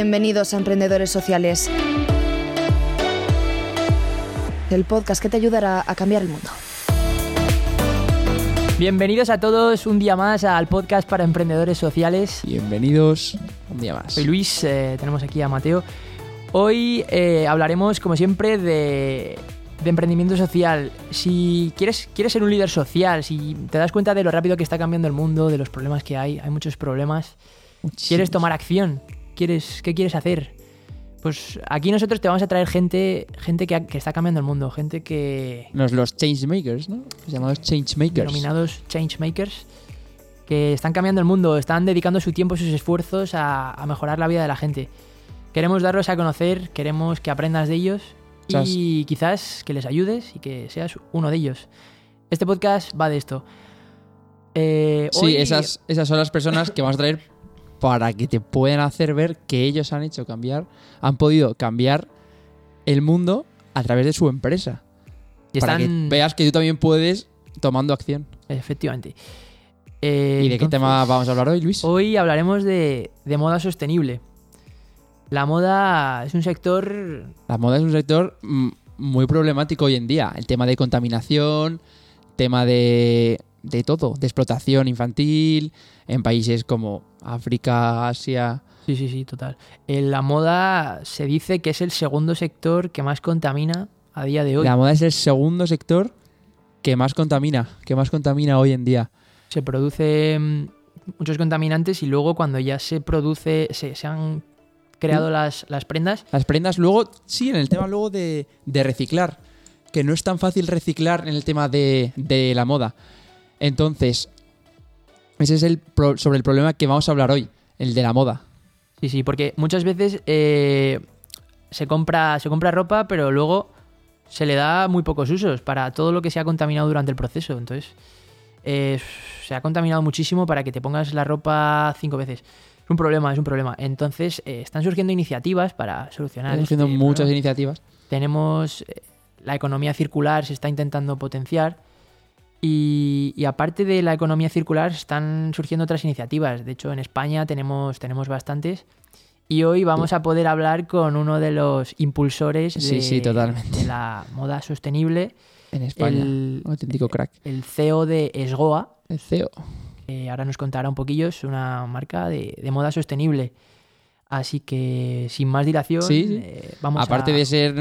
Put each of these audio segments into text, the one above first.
Bienvenidos a Emprendedores Sociales. El podcast que te ayudará a cambiar el mundo. Bienvenidos a todos un día más al podcast para emprendedores sociales. Bienvenidos un día más. Soy Luis, eh, tenemos aquí a Mateo. Hoy eh, hablaremos, como siempre, de, de emprendimiento social. Si quieres, quieres ser un líder social, si te das cuenta de lo rápido que está cambiando el mundo, de los problemas que hay, hay muchos problemas, quieres tomar acción, quieres, ¿qué quieres hacer? Pues aquí nosotros te vamos a traer gente, gente que, está cambiando el mundo, gente que, Los, los changemakers, ¿no? Los llamados changemakers. denominados changemakers, que están cambiando el mundo, están dedicando su tiempo y sus esfuerzos a, a mejorar la vida de la gente. Queremos darlos a conocer, queremos que aprendas de ellos y quizás que les ayudes y que seas uno de ellos. Este podcast va de esto. Eh, Sí, hoy- esas, esas son las personas que vamos a traer para que te puedan hacer ver que ellos han hecho cambiar, han podido cambiar el mundo a través de su empresa. y Para están, que veas que tú también puedes tomando acción. Efectivamente. Eh, ¿Y de qué tema vamos a hablar hoy, Luis? Hoy hablaremos de, de moda sostenible. La moda es un sector La moda es un sector muy problemático hoy en día. El tema de contaminación, tema de, de todo, de explotación infantil en países como África, Asia. Sí, sí, sí, total. En la moda se dice que es el segundo sector que más contamina a día de hoy. La moda es el segundo sector que más contamina, que más contamina hoy en día. Se producen muchos contaminantes y luego cuando ya se produce, se, se han creado las, las prendas, Las prendas luego, sí, en el tema luego de, de reciclar, que no es tan fácil reciclar en el tema de, de la moda. Entonces, ese es el pro- sobre el problema que vamos a hablar hoy, el de la moda. sí, sí, porque muchas veces eh, se, compra, se compra ropa, pero luego se le da muy pocos usos para todo lo que se ha contaminado durante el proceso. Entonces, eh, se ha contaminado muchísimo para que te pongas la ropa cinco veces. Es un problema, es un problema. Entonces, eh, están surgiendo iniciativas para solucionar. Estamos haciendo este muchas problema. iniciativas. Tenemos eh, la economía circular, se está intentando potenciar. Y, y aparte de la economía circular, están surgiendo otras iniciativas. De hecho, en España tenemos, tenemos bastantes. Y hoy vamos a poder hablar con uno de los impulsores de, Sí, sí, totalmente. de la moda sostenible, En España. El- un auténtico crack. el CEO de Esgoa, El CEO. que ahora nos contará un poquillo, es una marca de, de moda sostenible. Así que, sin más dilación, Sí, sí. eh, vamos Aparte a... de ser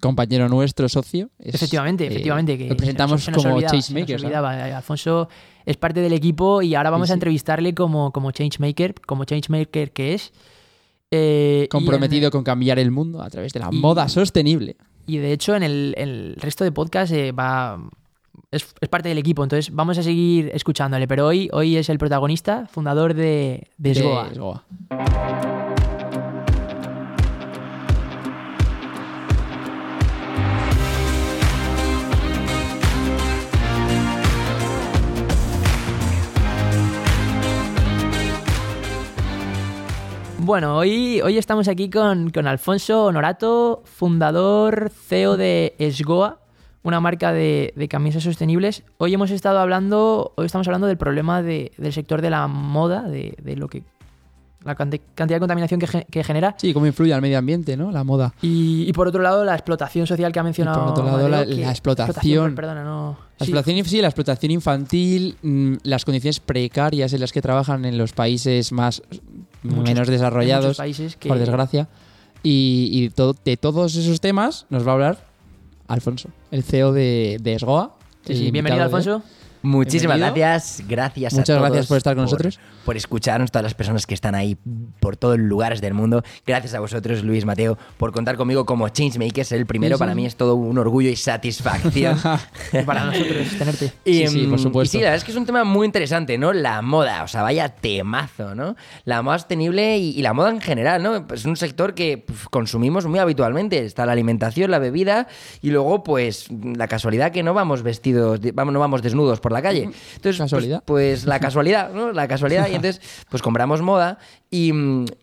compañero nuestro, socio. es, Efectivamente, eh, efectivamente. Que lo presentamos se nos- se nos como changemakers. ¿no? Eh, Alfonso es parte del equipo y ahora vamos Sí, a entrevistarle como, como changemaker, como changemaker que es. Eh, Comprometido en- con cambiar el mundo a través de la y- moda sostenible. Y, de hecho, en el, el resto de podcast eh, va. Es, es parte del equipo, entonces vamos a seguir escuchándole. Pero hoy, hoy es el protagonista, fundador de, de. De Esgoa. Bueno, hoy, hoy estamos aquí con, con Alfonso Honorato, fundador, CEO de Esgoa, una marca de, de camisas sostenibles. Hoy hemos estado hablando, hoy estamos hablando del problema de- del sector de la moda, de, de lo que la cantidad de contaminación que, ge- que genera. Sí, cómo influye al medio ambiente, ¿no? La moda. Y, y por otro lado, la explotación social que ha mencionado. por otro lado, Mateo, la- explotación. Perdona, no. La sí, explotación, sí, la explotación infantil, mm, las condiciones precarias en las que trabajan en los países más muchos- menos desarrollados, países que, por desgracia. Y, de todos esos temas nos va a hablar Alfonso, el CEO de, de Esgoa. Sí, bienvenido, de- Alfonso. Muchísimas Bienvenido. gracias, gracias a Muchas todos gracias por estar con nosotros. Por escucharnos, todas las personas que están ahí por todos los lugares del mundo. Gracias a vosotros, Luis Mateo, por contar conmigo como Changemakers. El primero Sí, sí. para mí es todo un orgullo y satisfacción. Para nosotros tenerte. Y, Sí, sí, por mm, supuesto. Y sí, la verdad es que es un tema muy interesante, ¿no? La moda, o sea, vaya temazo, ¿no? La moda sostenible y, y la moda en general, ¿no? Es un sector que consumimos muy habitualmente. Está la alimentación, la bebida y luego, pues, la casualidad que no vamos vestidos, no vamos desnudos por la calle. Entonces, pues- Casualidad. Pues, la casualidad, ¿no? La casualidad. Y entonces, pues compramos moda Y,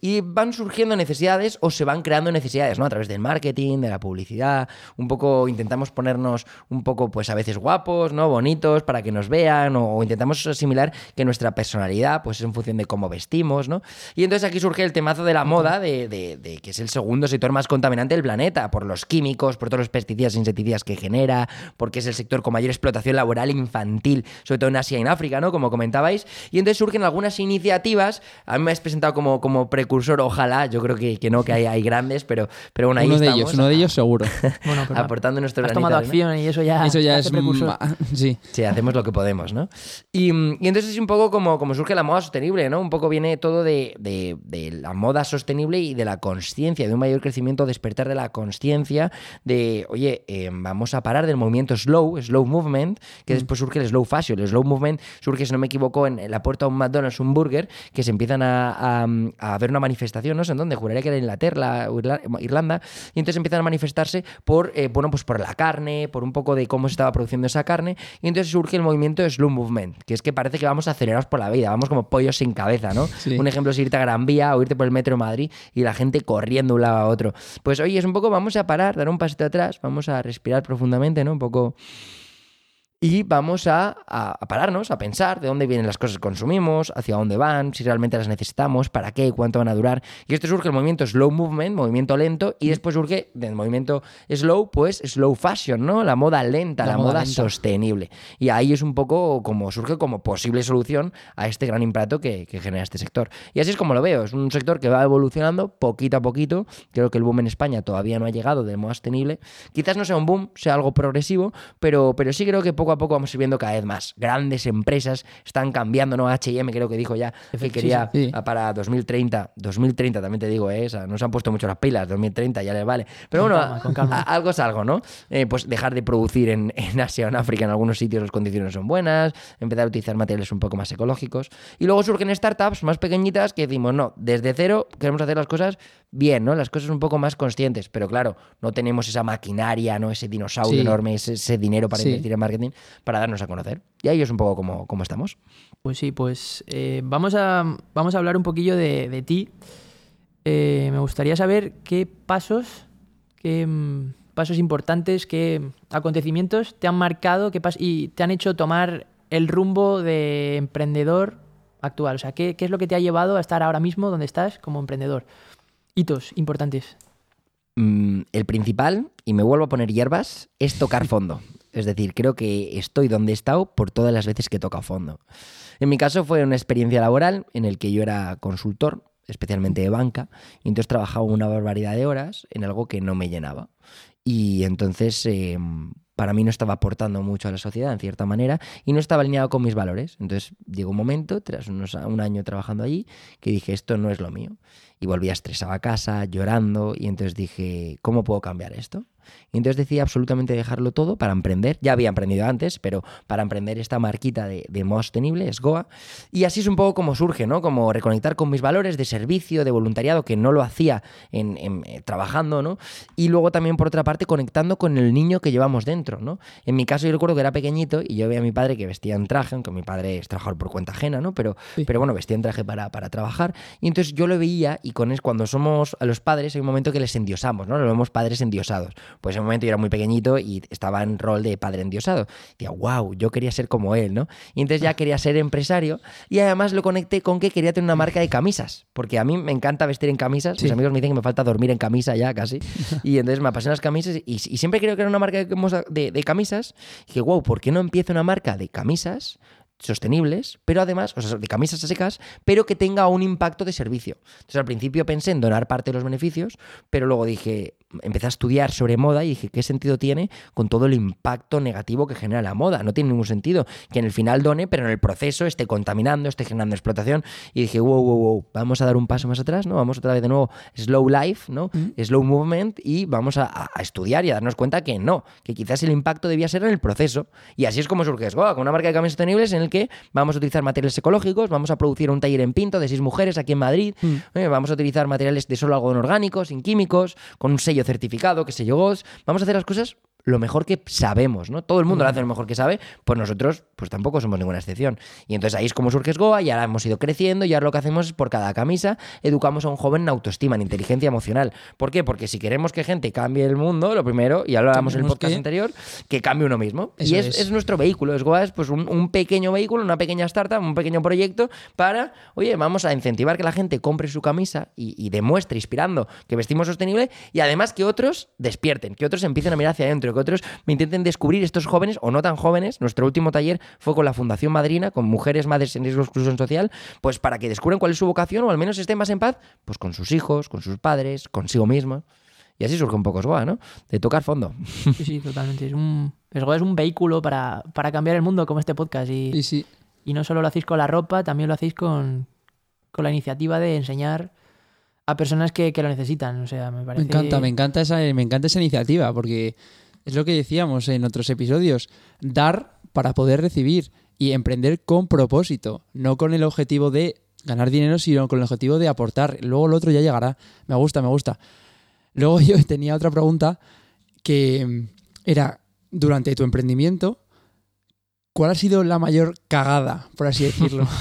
y van surgiendo necesidades o se van creando necesidades, ¿no? A través del marketing, de la publicidad, un poco intentamos ponernos un poco, pues a veces guapos, ¿no? Bonitos para que nos vean o, o intentamos asimilar que nuestra personalidad, pues es en función de cómo vestimos, ¿no? Y entonces aquí surge el temazo de la moda, de, de- de que es el segundo sector más contaminante del planeta, por los químicos, por todos los pesticidas e insecticidas que genera, porque es el sector con mayor explotación laboral infantil, sobre todo en Asia y en África, ¿no? Como comentabais. Y entonces surgen algunas iniciativas. A mí me has presentado como, como precursor, ojalá, yo creo que, que no, que hay, hay grandes, pero, pero bueno, ahí uno de estamos, ellos, uno de ellos seguro. Bueno, pero aportando nuestro has granito tomado de acción y eso ya, Eso ya es... precursor. Sí. Sí, hacemos lo que podemos, ¿no? Y, mm, y entonces es un poco como, como surge la moda sostenible, ¿no? Un poco viene todo de, de- de la moda sostenible y de la conciencia, de un mayor crecimiento, despertar de la conciencia, de, oye, eh, vamos a parar del movimiento slow, slow movement, que después surge el slow fashion. El slow movement surge, si no me equivoco, en, en la puerta de un McDonald's, un burger, que se empiezan a, a, a ver una manifestación, no sé en dónde, juraría que era en Inglaterra o Irla- Irlanda, y entonces empiezan a manifestarse por, eh, bueno, pues por la carne, por un poco de cómo se estaba produciendo esa carne, y entonces surge el movimiento slow movement, que es que parece que vamos acelerados por la vida, vamos como pollos sin cabeza, ¿no? Sí. Un ejemplo es irte a Gran Vía o irte por el metro de Madrid y la gente corriendo de un lado a otro. Pues oye, es un poco, vamos a parar, dar un pasito atrás, vamos a respirar profundamente, ¿no? Un poco y vamos a, a- a pararnos, a pensar de dónde vienen las cosas que consumimos, hacia dónde van, si realmente las necesitamos, para qué, cuánto van a durar. Y esto surge el movimiento slow movement, movimiento lento, y después surge del movimiento slow, pues slow fashion, ¿no? La moda lenta, la, La moda moda, lenta. sostenible. Y ahí es un poco como surge como posible solución a este gran impacto que, que genera este sector. Y así es como lo veo, es un sector que va evolucionando poquito a poquito. Creo que el boom en España todavía no ha llegado de moda sostenible. Quizás no sea un boom, sea algo progresivo, pero, pero sí creo que poco a poco vamos a ir viendo cada vez más. Grandes empresas están cambiando, ¿no? HM creo que dijo ya que Sí, quería sí. a- para 2030, 2030 también te digo, ¿eh? O sea, no se han puesto mucho las pilas, 2030 ya les vale. Pero Con bueno, calma, con calma. a- algo es algo, ¿no? Eh, pues dejar de producir en, en Asia o en África, en algunos sitios las condiciones son buenas, empezar a utilizar materiales un poco más ecológicos. Y luego surgen startups más pequeñitas que decimos, no, desde cero queremos hacer las cosas bien, ¿no? Las cosas un poco más conscientes, pero claro, no tenemos esa maquinaria, ¿no? Ese dinosaurio Sí. enorme, ese, ese dinero para Sí. invertir en marketing, para darnos a conocer. Y ahí es un poco como, como estamos. Pues sí, pues eh, vamos, a, vamos a hablar un poquillo de, de ti. Eh, me gustaría saber qué pasos, qué mm, pasos importantes, qué acontecimientos te han marcado qué pas- y te han hecho tomar el rumbo de emprendedor actual. O sea, ¿qué, qué es lo que te ha llevado a estar ahora mismo donde estás como emprendedor? Hitos importantes. Mm, el principal, y me vuelvo a poner hierbas, es tocar fondo. Es decir, creo que estoy donde he estado por todas las veces que he tocado fondo. En mi caso fue una experiencia laboral en el que yo era consultor, especialmente de banca, y entonces trabajaba una barbaridad de horas en algo que no me llenaba. Y entonces eh, para mí no estaba aportando mucho a la sociedad en cierta manera y no estaba alineado con mis valores. Entonces llegó un momento, tras unos, un año trabajando allí, que dije, esto no es lo mío. Y volví estresado a casa, llorando, y entonces dije, ¿cómo puedo cambiar esto? Y entonces decidí absolutamente dejarlo todo para emprender. Ya había emprendido antes, pero para emprender esta marquita de, de modo sostenible, es Goa. Y así es un poco como surge, ¿no? Como reconectar con mis valores de servicio, de voluntariado, que no lo hacía en, en, eh, trabajando, ¿no? Y luego también, por otra parte, conectando con el niño que llevamos dentro, ¿no? En mi caso, yo recuerdo que era pequeñito y yo veía a mi padre que vestía en traje, aunque mi padre es trabajador por cuenta ajena, ¿no? Pero, Sí. pero bueno, vestía en traje para, para trabajar. Y entonces yo lo veía y con es, cuando somos a los padres hay un momento que les endiosamos, ¿no? Lo vemos padres endiosados. Pues en un momento yo era muy pequeñito y estaba en rol de padre endiosado. Decía, wow, yo quería ser como él, ¿no? Y entonces ya quería ser empresario y además lo conecté con que quería tener una marca de camisas, porque a mí me encanta vestir en camisas. Mis amigos me dicen que me falta dormir en camisa ya casi. Y entonces me apasionan las camisas y, y siempre creo que era una marca de, de- de camisas. Y dije, wow, ¿por qué no empiezo una marca de camisas? Sostenibles, pero además, o sea, de camisas a secas, pero que tenga un impacto de servicio. Entonces al principio pensé en donar parte de los beneficios, pero luego dije, empecé a estudiar sobre moda y dije, ¿qué sentido tiene con todo el impacto negativo que genera la moda? No tiene ningún sentido que en el final done, pero en el proceso esté contaminando, esté generando explotación. Y dije, wow, wow, wow, vamos a dar un paso más atrás, ¿no? Vamos otra vez de nuevo slow life, ¿no? Slow movement y vamos a, a estudiar y a darnos cuenta que no, que quizás el impacto debía ser en el proceso. Y así es como surge Esgoa, con una marca de camisas sostenibles en el que vamos a utilizar materiales ecológicos, vamos a producir un taller en Pinto de seis mujeres aquí en Madrid, eh, vamos a utilizar materiales de solo algodón orgánico, sin químicos, con un sello certificado, que se llegó. Vamos a hacer las cosas lo mejor que sabemos, ¿no? Todo el mundo lo hace lo mejor que sabe, pues nosotros pues tampoco somos ninguna excepción. Y entonces ahí es como surge Esgoa y ahora hemos ido creciendo y ahora lo que hacemos es por cada camisa educamos a un joven en autoestima, en inteligencia emocional. ¿Por qué? Porque si queremos que gente cambie el mundo, lo primero, y hablábamos en el podcast que- anterior, que cambie uno mismo. Eso y es, es. es nuestro vehículo. Esgoa es pues un, un pequeño vehículo, una pequeña startup, un pequeño proyecto para, oye, vamos a incentivar que la gente compre su camisa y, y demuestre, inspirando, que vestimos sostenible y además que otros despierten, que otros empiecen a mirar hacia adentro, que otros me intenten descubrir estos jóvenes o no tan jóvenes. Nuestro último taller fue con la Fundación Madrina, con mujeres madres en riesgo de exclusión social, pues para que descubran cuál es su vocación o al menos estén más en paz, pues con sus hijos, con sus padres, consigo mismos. Y así surge un poco Esgoa, ¿no? De tocar fondo. Sí, sí, totalmente. Es un, Esgoa es un vehículo para, para cambiar el mundo como este podcast. Y, Sí, sí. y no solo lo hacéis con la ropa, también lo hacéis con, con la iniciativa de enseñar a personas que, que lo necesitan. O sea, me encanta, me encanta esa, me encanta esa iniciativa, porque es lo que decíamos en otros episodios. Dar para poder recibir y emprender con propósito, no con el objetivo de ganar dinero, sino con el objetivo de aportar. Luego lo otro ya llegará. Me gusta, me gusta. Luego yo tenía otra pregunta que mm, era, durante tu emprendimiento, ¿cuál ha sido la mayor cagada, por así decirlo?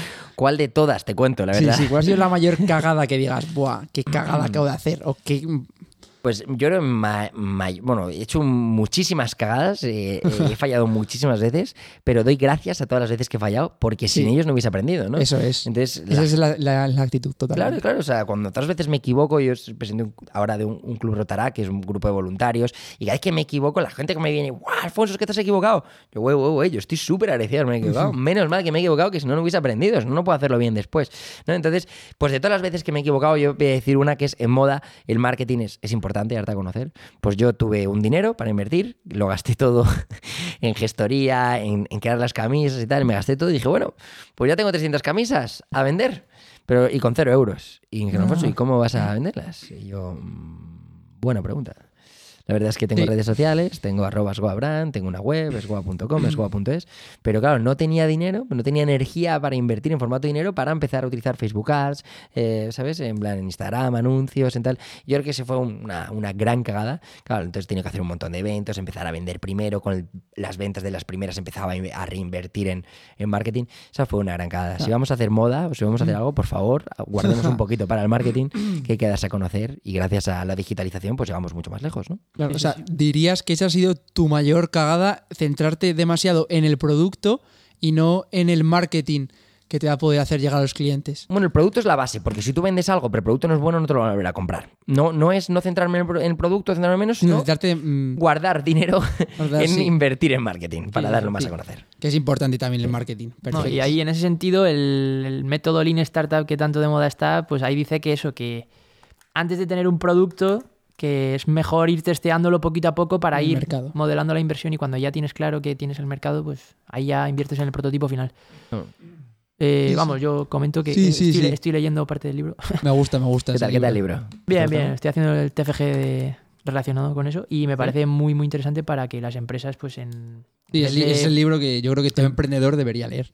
¿Cuál de todas? Te cuento, la sí, verdad. sí, ¿cuál ha sido la mayor cagada que digas, buah, qué cagada acabo de hacer? O qué... Pues yo creo, bueno, he hecho muchísimas cagadas, eh, eh, he fallado muchísimas veces, pero doy gracias a todas las veces que he fallado, porque sin Sí. ellos no hubiese aprendido, ¿no? Eso es. Entonces, Esa la- es la, la- la actitud total. Claro, claro. O sea, cuando otras veces me equivoco, yo soy presidente un- ahora de un, un club Rotará, que es un grupo de voluntarios, y cada vez que me equivoco, la gente que me viene, ¡guau, Alfonso, es que te has equivocado! Yo, güey, güey, güey, yo estoy súper agradecido de haberme equivocado. Menos mal que me he equivocado, que si no, no hubiese aprendido, no puedo hacerlo bien después. ¿no? Entonces, pues de todas las veces que me he equivocado, yo voy a decir una que es en moda, el marketing es, es importante, harta a conocer. Pues yo tuve un dinero para invertir, lo gasté todo en gestoría, en, en crear las camisas y tal, me gasté todo y dije, bueno, pues ya tengo 300 camisas a vender, pero y con cero euros. Y me dijeron, Alfonso, ¿y cómo vas a venderlas? Y yo, "Mm, buena pregunta. La verdad es que tengo Sí. redes sociales, tengo arroba esgoabrand, tengo una web, esgoa.com, esgoa.es, pero claro, no tenía dinero, no tenía energía para invertir en formato de dinero para empezar a utilizar Facebook Ads, eh, ¿sabes? En plan, en Instagram, anuncios, en tal. Yo creo que se fue una, una gran cagada. Claro, entonces tenía que hacer un montón de eventos, empezar a vender primero, con el- las ventas de las primeras empezaba a in- a reinvertir en, en marketing. Esa fue una gran cagada. Si vamos a hacer moda o si vamos a hacer algo, por favor, guardemos un poquito para el marketing, que hay que darse a conocer y gracias a la digitalización pues llegamos mucho más lejos, ¿no? Claro, o sea, dirías que esa ha sido tu mayor cagada, centrarte demasiado en el producto y no en el marketing que te va a poder hacer llegar a los clientes. Bueno, el producto es la base, porque si tú vendes algo, pero el producto no es bueno, no te lo van a volver a comprar. No, no es no centrarme en el, producto, centrarme menos, Sino centrarte, mm, guardar dinero Guardar, en sí. invertir en marketing para Sí, darlo más sí. a conocer. que es importante también el marketing. No, Perfecto. y ahí en ese sentido el, el método Lean Startup que tanto de moda está, pues ahí dice que eso, que antes de tener un producto, que es mejor ir testeándolo poquito a poco para El ir mercado. modelando la inversión y cuando ya tienes claro que tienes el mercado, pues ahí ya inviertes en el prototipo final. No. Eh, Sí, sí. vamos, yo comento que Sí, sí, estoy, sí. estoy leyendo parte del libro. Me gusta, me gusta. ¿Qué tal, ¿Qué tal el libro. Bien, ¿Te bien, estoy haciendo el TFG de- relacionado con eso y me parece muy, muy interesante para que las empresas, pues en, Sí, es, de- es el libro que yo creo que todo emprendedor debería leer.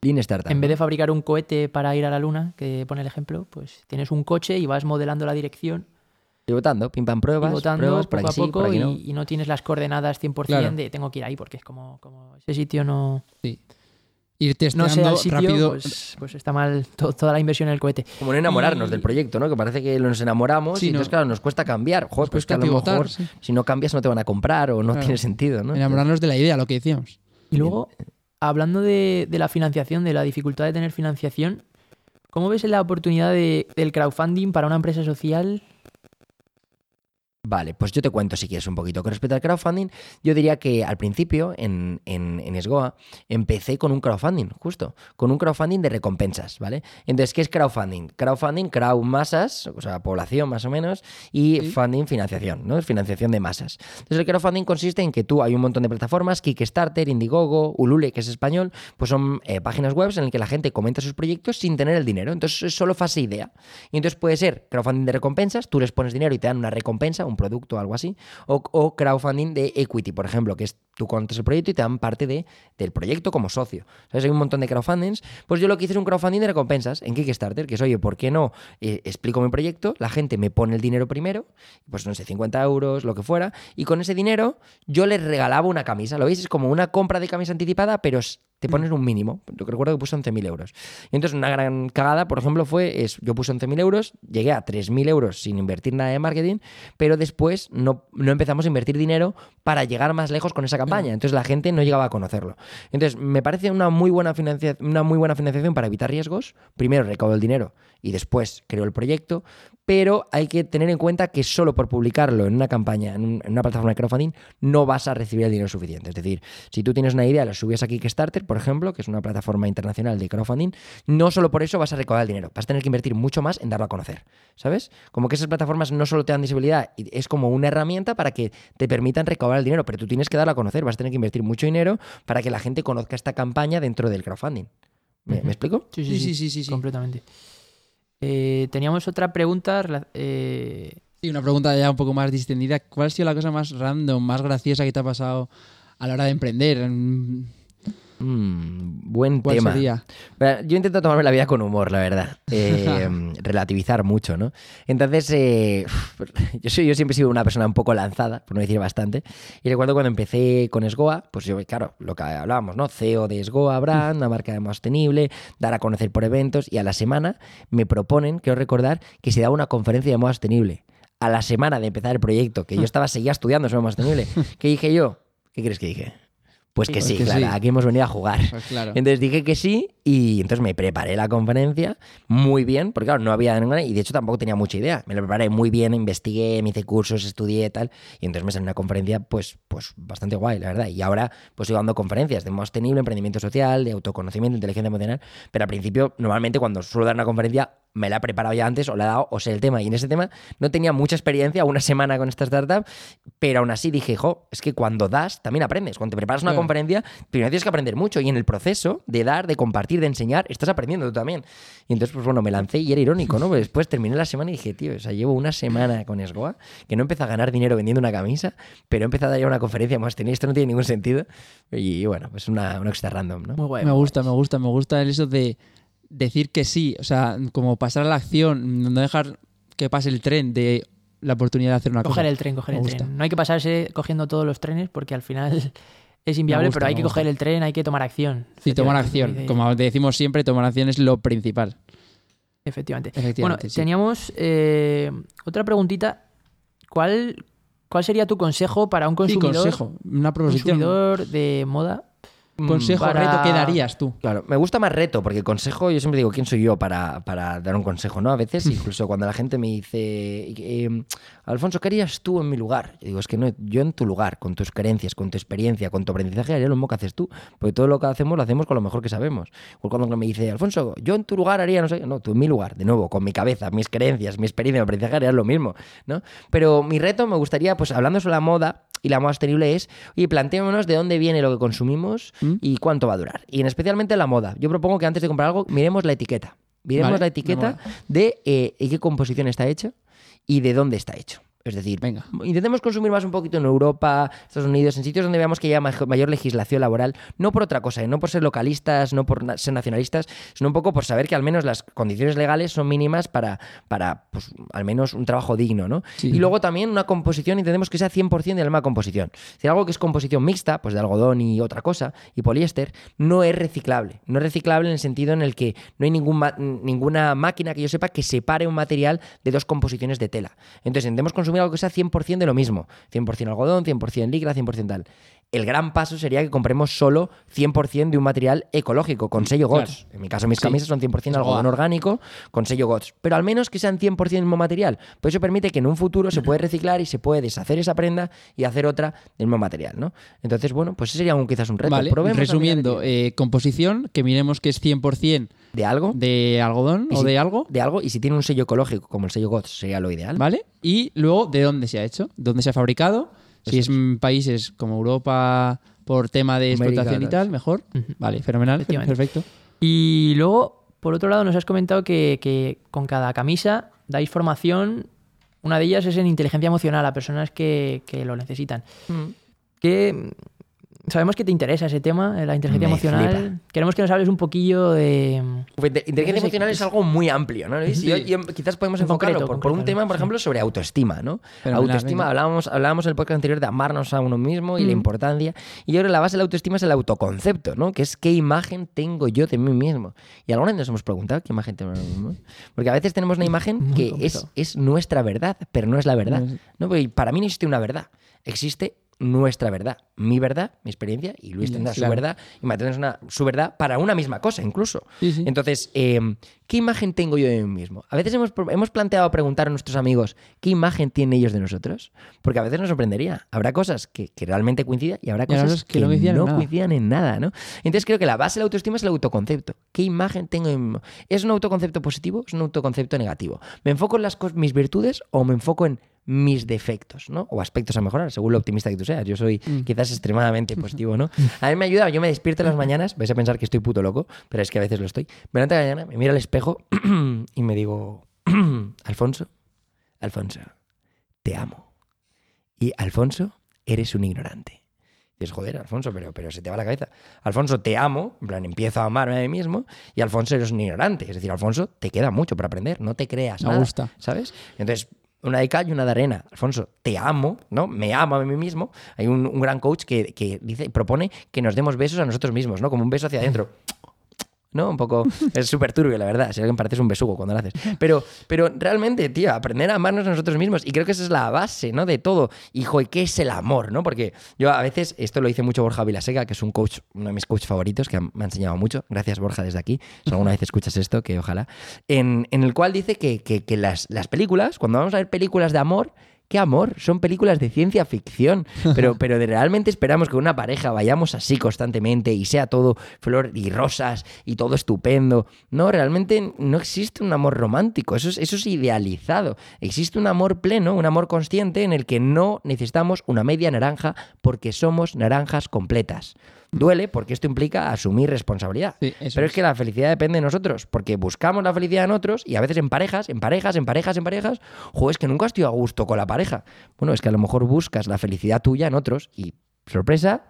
Lean Startup. En vez de fabricar un cohete para ir a la luna, que pone el ejemplo, pues tienes un coche y vas modelando la dirección, Pivotando, pim pam pruebas, pivotando pruebas, por poco a sí, poco aquí y, no. y no tienes las coordenadas 100% Claro. de tengo que ir ahí porque es como, como ese sitio no, Sí. Ir no testeando sea el sitio, rápido. pues, pues está mal to- toda la inversión en el cohete. Como no enamorarnos Y- del proyecto, ¿no? Que parece que nos enamoramos Sí, y entonces, no. claro, nos cuesta cambiar. Joder, pues que a lo pivotar, mejor sí. si no cambias no te van a comprar o no Claro. tiene sentido, ¿no? Enamorarnos de la idea, lo que decíamos. Y luego, hablando de, de la financiación, de la dificultad de tener financiación, ¿cómo ves la oportunidad de- del crowdfunding para una empresa social? Vale, pues yo te cuento si quieres un poquito. Con respecto al crowdfunding, yo diría que al principio en, en, en Esgoa empecé con un crowdfunding, justo, con un crowdfunding de recompensas, ¿vale? Entonces, ¿qué es crowdfunding? Crowdfunding, crowd masas, o sea, población más o menos, y Sí. funding, financiación, ¿no? Es financiación de masas. Entonces, el crowdfunding consiste en que tú hay un montón de plataformas, Kickstarter, Indiegogo, Ulule, que es español, pues son eh, páginas web en las que la gente comenta sus proyectos sin tener el dinero. Entonces, es solo fase idea. Y entonces puede ser crowdfunding de recompensas, tú les pones dinero y te dan una recompensa, un producto o algo así, o, o crowdfunding de equity, por ejemplo, que es Tú contas el proyecto y te dan parte de, del proyecto como socio. ¿Sabes? Hay un montón de crowdfundings. Pues yo lo que hice es un crowdfunding de recompensas en Kickstarter, que es, oye, ¿por qué no? Eh, explico mi proyecto, la gente me pone el dinero primero, pues no sé, 50 euros, lo que fuera, y con ese dinero yo les regalaba una camisa. ¿Lo veis? Es como una compra de camisa anticipada, pero te pones un mínimo. Yo recuerdo que puse 11.000 euros. Y entonces una gran cagada, por ejemplo, fue, es, yo puse 11.000 euros, llegué a 3.000 euros sin invertir nada de marketing, pero después no, no empezamos a invertir dinero para llegar más lejos con esa campaña. Entonces la gente no llegaba a conocerlo. Entonces me parece una muy buena, una muy buena financiación para evitar riesgos. Primero recaudo el dinero y después creo el proyecto, pero hay que tener en cuenta que solo por publicarlo en una campaña, en, un- en una plataforma de crowdfunding, no vas a recibir el dinero suficiente. Es decir, si tú tienes una idea, la subes a Kickstarter, por ejemplo, que es una plataforma internacional de crowdfunding, no solo por eso vas a recaudar el dinero, vas a tener que invertir mucho más en darlo a conocer, ¿sabes? Como que esas plataformas no solo te dan visibilidad, es como una herramienta para que te permitan recaudar el dinero, pero tú tienes que darlo a conocer, vas a tener que invertir mucho dinero para que la gente conozca esta campaña dentro del crowdfunding. ¿Me, Ujú. ¿me explico? Sí, Sí, sí, sí, sí, sí. Completamente. Eh, teníamos otra pregunta. eh, Y una pregunta ya un poco más distendida. ¿Cuál ha sido la cosa más random, más graciosa que te ha pasado a la hora de emprender? Mm, buen ¿Cuál tema. sería? Yo intento tomarme la vida con humor, la verdad. Eh, relativizar mucho, ¿no? Entonces, eh, yo, soy, yo siempre he sido una persona un poco lanzada, por no decir bastante. Y recuerdo cuando empecé con Esgoa, pues yo, claro, lo que hablábamos, ¿no? CEO de Esgoa Brand, una marca más sostenible, dar a conocer por eventos. Y a la semana me proponen, quiero recordar, que se daba una conferencia de moda sostenible. A la semana de empezar el proyecto, que yo estaba, seguía estudiando sobre moda sostenible. ¿Qué dije yo? ¿Qué crees que dije? Pues que Pues sí, que claro, sí. aquí hemos venido a jugar. Pues claro. Entonces dije que sí y entonces me preparé la conferencia muy bien, porque claro, no había ninguna y de hecho tampoco tenía mucha idea. Me lo preparé muy bien, investigué, me hice cursos, estudié tal y entonces me salió una conferencia pues, pues bastante guay, la verdad. Y ahora pues sigo dando conferencias de modo sostenible, emprendimiento social, de autoconocimiento, inteligencia emocional, pero al principio normalmente cuando suelo dar una conferencia me la he preparado ya antes o la he dado o sé el tema y en ese tema no tenía mucha experiencia, una semana con esta startup, pero aún así dije, jo, es que cuando das también aprendes. Cuando te preparas una conferencia, primero tienes que aprender mucho y en el proceso de dar, de compartir, de enseñar, estás aprendiendo tú también. Y entonces, pues bueno, me lancé y era irónico, ¿no? Pues después terminé la semana y dije, tío, o sea, llevo una semana con Esgoa, que no empecé a ganar dinero vendiendo una camisa, pero he empezado a a una conferencia más tenía esto no tiene ningún sentido. Y bueno, pues una, una extra random, ¿no? muy guay. Me gusta, me gusta, me gusta el eso de decir que sí, o sea, como pasar a la acción, no dejar que pase el tren de la oportunidad de hacer una Coger cosa. el tren, coger Me el gusta. tren. No hay que pasarse cogiendo todos los trenes porque al final es inviable, gusta, pero hay que gusta. coger el tren, hay que tomar acción. Sí, tomar acción. Como decimos siempre, tomar acción es lo principal. Efectivamente. Efectivamente, Bueno, sí. teníamos eh, otra preguntita. ¿Cuál, ¿Cuál sería tu consejo para un Sí, consumidor, consejo, una proposición. consumidor de moda? Consejo, para- reto, ¿qué darías tú? Claro, me gusta más reto, porque consejo, yo siempre digo, ¿quién soy yo para, para dar un consejo? ¿no? A veces, incluso cuando la gente me dice, eh, Alfonso, ¿qué harías tú en mi lugar? Yo digo, es que no, yo en tu lugar, con tus creencias, con tu experiencia, con tu aprendizaje, haría lo mismo que haces tú, porque todo lo que hacemos lo hacemos con lo mejor que sabemos. O cuando me dice, Alfonso, yo en tu lugar haría, no sé, no, tú en mi lugar, de nuevo, con mi cabeza, mis creencias, mi experiencia, mi aprendizaje, haría lo mismo, ¿no? Pero mi reto me gustaría, pues hablando sobre la moda, y la moda sostenible es, oye, planteémonos de dónde viene lo que consumimos ¿Mm? y cuánto va a durar. Y en especialmente la moda. Yo propongo que antes de comprar algo, miremos la etiqueta. Miremos Vale, la etiqueta de eh, qué composición está hecho y de dónde está hecho. Es decir, Venga. intentemos consumir más un poquito en Europa, Estados Unidos, en sitios donde veamos que haya mayor legislación laboral, no por otra cosa, ¿eh? no por ser localistas, no por ser nacionalistas, sino un poco por saber que al menos las condiciones legales son mínimas para, para pues, al menos un trabajo digno, ¿no? Sí. Y luego también una composición, intentemos que sea 100% de la misma composición. Si algo que es composición mixta, pues de algodón y otra cosa, y poliéster, no es reciclable. No es reciclable en el sentido en el que no hay ningún ma- ninguna máquina que yo sepa que separe un material de dos composiciones de tela. Entonces intentemos consumir algo que sea 100% de lo mismo. 100% algodón, 100% licra, 100% tal. El gran paso sería que compremos solo 100% de un material ecológico, con sello Claro. GOTS. En mi caso, mis Sí. camisas son 100% Es algodón orgánico con sello GOTS. Pero al menos que sean 100% el mismo material. Pues eso permite que en un futuro se puede reciclar y se puede deshacer esa prenda y hacer otra del mismo material, ¿no? Entonces, bueno, pues ese sería un, quizás un reto. Vale, resumiendo, eh, composición, que miremos que es 100% de algo, de algodón o de algo, de algo, y si tiene un sello ecológico como el sello GOTS sería lo ideal. ¿vale? Y luego de dónde se ha hecho, dónde se ha fabricado. Si es en países como Europa por tema de América, explotación y tal, mejor. Vale, fenomenal, perfecto. Y luego, por otro lado, nos has comentado que, que con cada camisa dais formación. Una de ellas es en inteligencia emocional a personas que, que lo necesitan. Mm. ¿Qué, sabemos que te interesa ese tema, eh, la inteligencia Me emocional. flipa. Queremos que nos hables un poquillo de... Uf, inte- Inteligencia Entonces, emocional es algo muy amplio, ¿no, Luis? Y Sí. y quizás podemos En enfocarlo concreto, por, por un concreto, tema, por sí. ejemplo, sobre autoestima, ¿no? Fenomenal, autoestima, hablábamos, hablábamos en el podcast anterior de amarnos a uno mismo y la Mm. importancia. Y yo creo que la base de la autoestima es el autoconcepto, ¿no? Que es qué imagen tengo yo de mí mismo. Y alguna vez nos hemos preguntado qué imagen tenemos de nosotros mismos. Porque a veces tenemos una imagen Muy que es, es nuestra verdad, pero no es la verdad. No es- ¿no? Porque para mí no existe una verdad. Existe nuestra verdad. Mi verdad, mi experiencia, y Luis tendrá su verdad, y Mateo tendrá su verdad para una misma cosa, incluso. Sí, sí. Entonces, eh, ¿qué imagen tengo yo de mí mismo? A veces hemos, hemos planteado preguntar a nuestros amigos qué imagen tienen ellos de nosotros, porque a veces nos sorprendería. Habrá cosas que, que realmente coinciden y habrá cosas que, que no coinciden en no coincidan en nada, ¿no? Entonces creo que la base de la autoestima es el autoconcepto. ¿Qué imagen tengo de mí mismo? ¿Es un autoconcepto positivo? ¿Es un autoconcepto negativo? ¿Me enfoco en las mis virtudes o me enfoco en mis defectos, ¿no? O aspectos a mejorar, según lo optimista que tú seas. Yo soy Mm. quizás extremadamente positivo, ¿no? A mí me ayuda, yo me despierto en las mañanas, vais a pensar que estoy puto loco, pero es que a veces lo estoy. Me levanto de la mañana, me miro al espejo y me digo, Alfonso, Alfonso, te amo. Y Alfonso, eres un ignorante. Y dices, joder, Alfonso, pero, pero se te va la cabeza. Alfonso, te amo, en plan, empiezo a amarme a mí mismo, y Alfonso, eres un ignorante. Es decir, Alfonso, te queda mucho para aprender, no te creas Me nada, gusta. ¿sabes? Entonces, una de cal y una de arena. Alfonso, te amo, ¿no? Me amo a mí mismo. Hay un, gran coach que, que dice, propone que nos demos besos a nosotros mismos, ¿no? Como un beso hacia adentro. ¿No? Un poco. Es súper turbio, la verdad. Si alguien pareces un besugo cuando lo haces. Pero, pero realmente, tío, aprender a amarnos a nosotros mismos. Y creo que esa es la base, ¿no? De todo. Hijo, ¿y qué es el amor, no? Porque yo a veces, esto lo dice mucho Borja Vilaseca, que es un coach, uno de mis coaches favoritos, que me ha enseñado mucho. Gracias, Borja, desde aquí. Si alguna vez escuchas esto, que ojalá. En, en el cual dice que, que- que las, las películas, cuando vamos a ver películas de amor, ¿Qué amor? Son películas de ciencia ficción, pero, pero de realmente esperamos que una pareja vayamos así constantemente y sea todo flor y rosas y todo estupendo. No, realmente no existe un amor romántico, eso es, eso es idealizado. Existe un amor pleno, un amor consciente en el que no necesitamos una media naranja porque somos naranjas completas. Duele porque esto implica asumir responsabilidad. Sí, Pero es es. que la felicidad depende de nosotros, porque buscamos la felicidad en otros y a veces en parejas, en parejas, en parejas, en parejas. Joder, es que nunca estoy a gusto con la pareja. Bueno, es que a lo mejor buscas la felicidad tuya en otros y, sorpresa,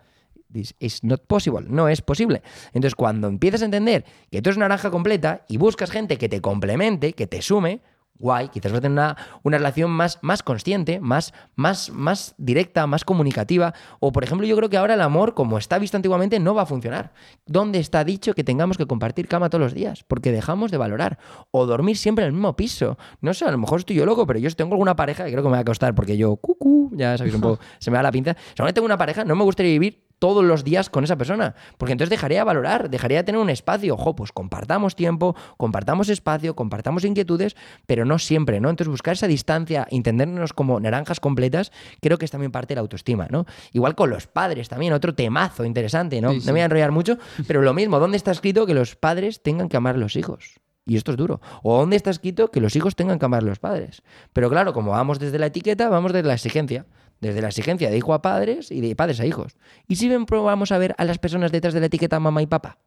this is not possible, no es posible. Entonces, cuando empiezas a entender que tú eres una naranja completa y buscas gente que te complemente, que te sume, guay, quizás vas a tener una, una relación más, más consciente, más, más, más directa, más comunicativa. O, por ejemplo, yo creo que ahora el amor, como está visto antiguamente, no va a funcionar. ¿Dónde está dicho que tengamos que compartir cama todos los días? Porque dejamos de valorar. O dormir siempre en el mismo piso. No sé, a lo mejor estoy yo loco, pero yo tengo alguna pareja, que creo que me va a costar porque yo, cucú, ya sabéis un poco, se me da la pinza. Si ahora tengo una pareja, no me gustaría vivir todos los días con esa persona, porque entonces dejaría de valorar, dejaría de tener un espacio. Ojo, pues compartamos tiempo, compartamos espacio, compartamos inquietudes, pero no siempre, ¿no? Entonces buscar esa distancia, entendernos como naranjas completas, creo que es también parte de la autoestima, ¿no? Igual con los padres también, otro temazo interesante, ¿no? Sí, No me voy a enrollar mucho, pero lo mismo, ¿dónde está escrito que los padres tengan que amar a los hijos? Y esto es duro. ¿O dónde está escrito que los hijos tengan que amar a los padres? Pero claro, como vamos desde la etiqueta, vamos desde la exigencia. Desde la exigencia de hijo a padres y de padres a hijos. ¿Y si probamos a ver a las personas detrás de la etiqueta mamá y papá?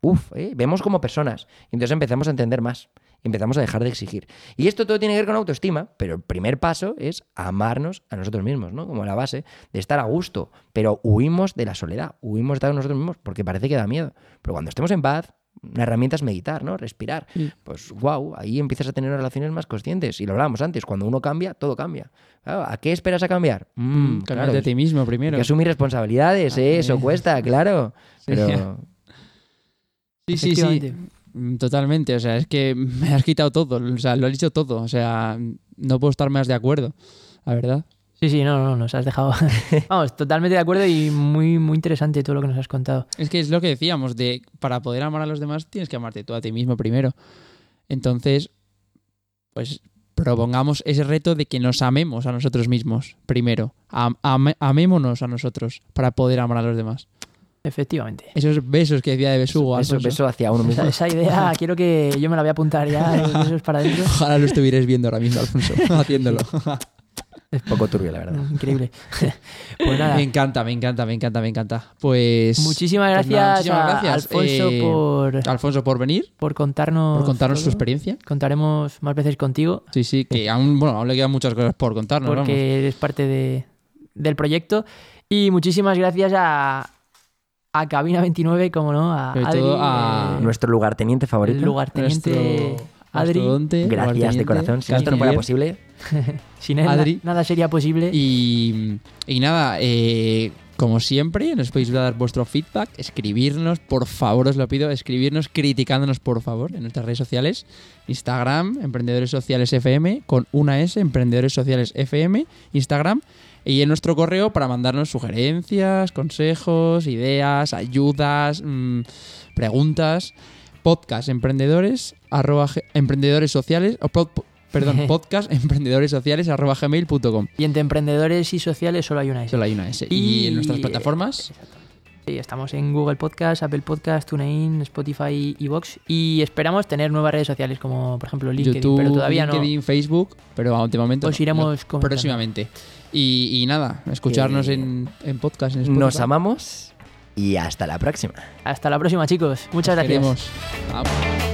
Uf, ¿eh? vemos como personas. Y entonces empezamos a entender más. Y empezamos a dejar de exigir. Y esto todo tiene que ver con autoestima, pero el primer paso es amarnos a nosotros mismos, ¿no? Como la base de estar a gusto. Pero huimos de la soledad, huimos de estar con nosotros mismos porque parece que da miedo. Pero cuando estemos en paz, una herramienta es meditar, ¿no? Respirar. Sí. Pues wow, ahí empiezas a tener relaciones más conscientes. Y lo hablábamos antes, cuando uno cambia, todo cambia. Claro, ¿A qué esperas a cambiar? Mm, Mm, claro, a ti mismo hay primero. que asumir responsabilidades, ¿eh? eso Ah, cuesta, claro. Sí. Pero Sí, sí, sí. Mm, Totalmente. O sea, es que me has quitado todo. O sea, lo has dicho todo. O sea, no puedo estar más de acuerdo. La verdad. Sí, sí, no, no, nos has dejado. Vamos, totalmente de acuerdo y muy, muy interesante todo lo que nos has contado. Es que es lo que decíamos, de para poder amar a los demás tienes que amarte tú a ti mismo primero. Entonces, pues propongamos ese reto de que nos amemos a nosotros mismos primero. Am- ame- amémonos a nosotros para poder amar a los demás. Efectivamente. Esos besos que decía de besugo. eso, Alfonso. eso hacia uno mismo. Esa, esa idea quiero que yo me la voy a apuntar ya, los besos para adentro. Ojalá lo estuvierais viendo ahora mismo, Alfonso, haciéndolo. Es poco turbio, la verdad. Increíble. Pues nada, Me encanta, me encanta, me encanta, me encanta. Pues. muchísimas pues gracias, nada, muchísimas a gracias, Alfonso eh, por, Alfonso, por venir, por contarnos. por contarnos su todo. experiencia. Contaremos más veces contigo Sí, sí, que aún, bueno, aún le quedan muchas cosas por contarnos. porque vamos. eres parte de- del proyecto. Y muchísimas gracias a, a Cabina 29, como no, a Adri, todo a eh, Nuestro lugarteniente favorito. el lugarteniente nuestro Adri. mastodonte, Gracias de corazón. Si esto no fuera posible, Sin él na- Adri. nada sería posible. Y, y nada, eh, como siempre, nos podéis dar vuestro feedback, escribirnos, por favor, os lo pido, escribirnos criticándonos, por favor, en nuestras redes sociales. Instagram, Emprendedores Sociales FM, con una S, Emprendedores Sociales FM, Instagram. Y en nuestro correo para mandarnos sugerencias, consejos, ideas, ayudas, mm, preguntas. Podcast emprendedores, arroba, emprendedores sociales, o pod- perdón, podcast emprendedores sociales, arroba gmail.com. Y entre emprendedores y sociales solo hay una S. Solo hay una S. Y, Y- en nuestras plataformas, Sí, estamos en Google Podcast, Apple Podcast, TuneIn, Spotify y Vox. Y esperamos tener nuevas redes sociales como, por ejemplo, LinkedIn, YouTube, pero todavía LinkedIn, Facebook, pero de momento Os iremos no, próximamente. Y, y nada, escucharnos Que en, en podcast, en Spotify. nos amamos y hasta la próxima. Hasta la próxima, chicos. Muchas Os gracias.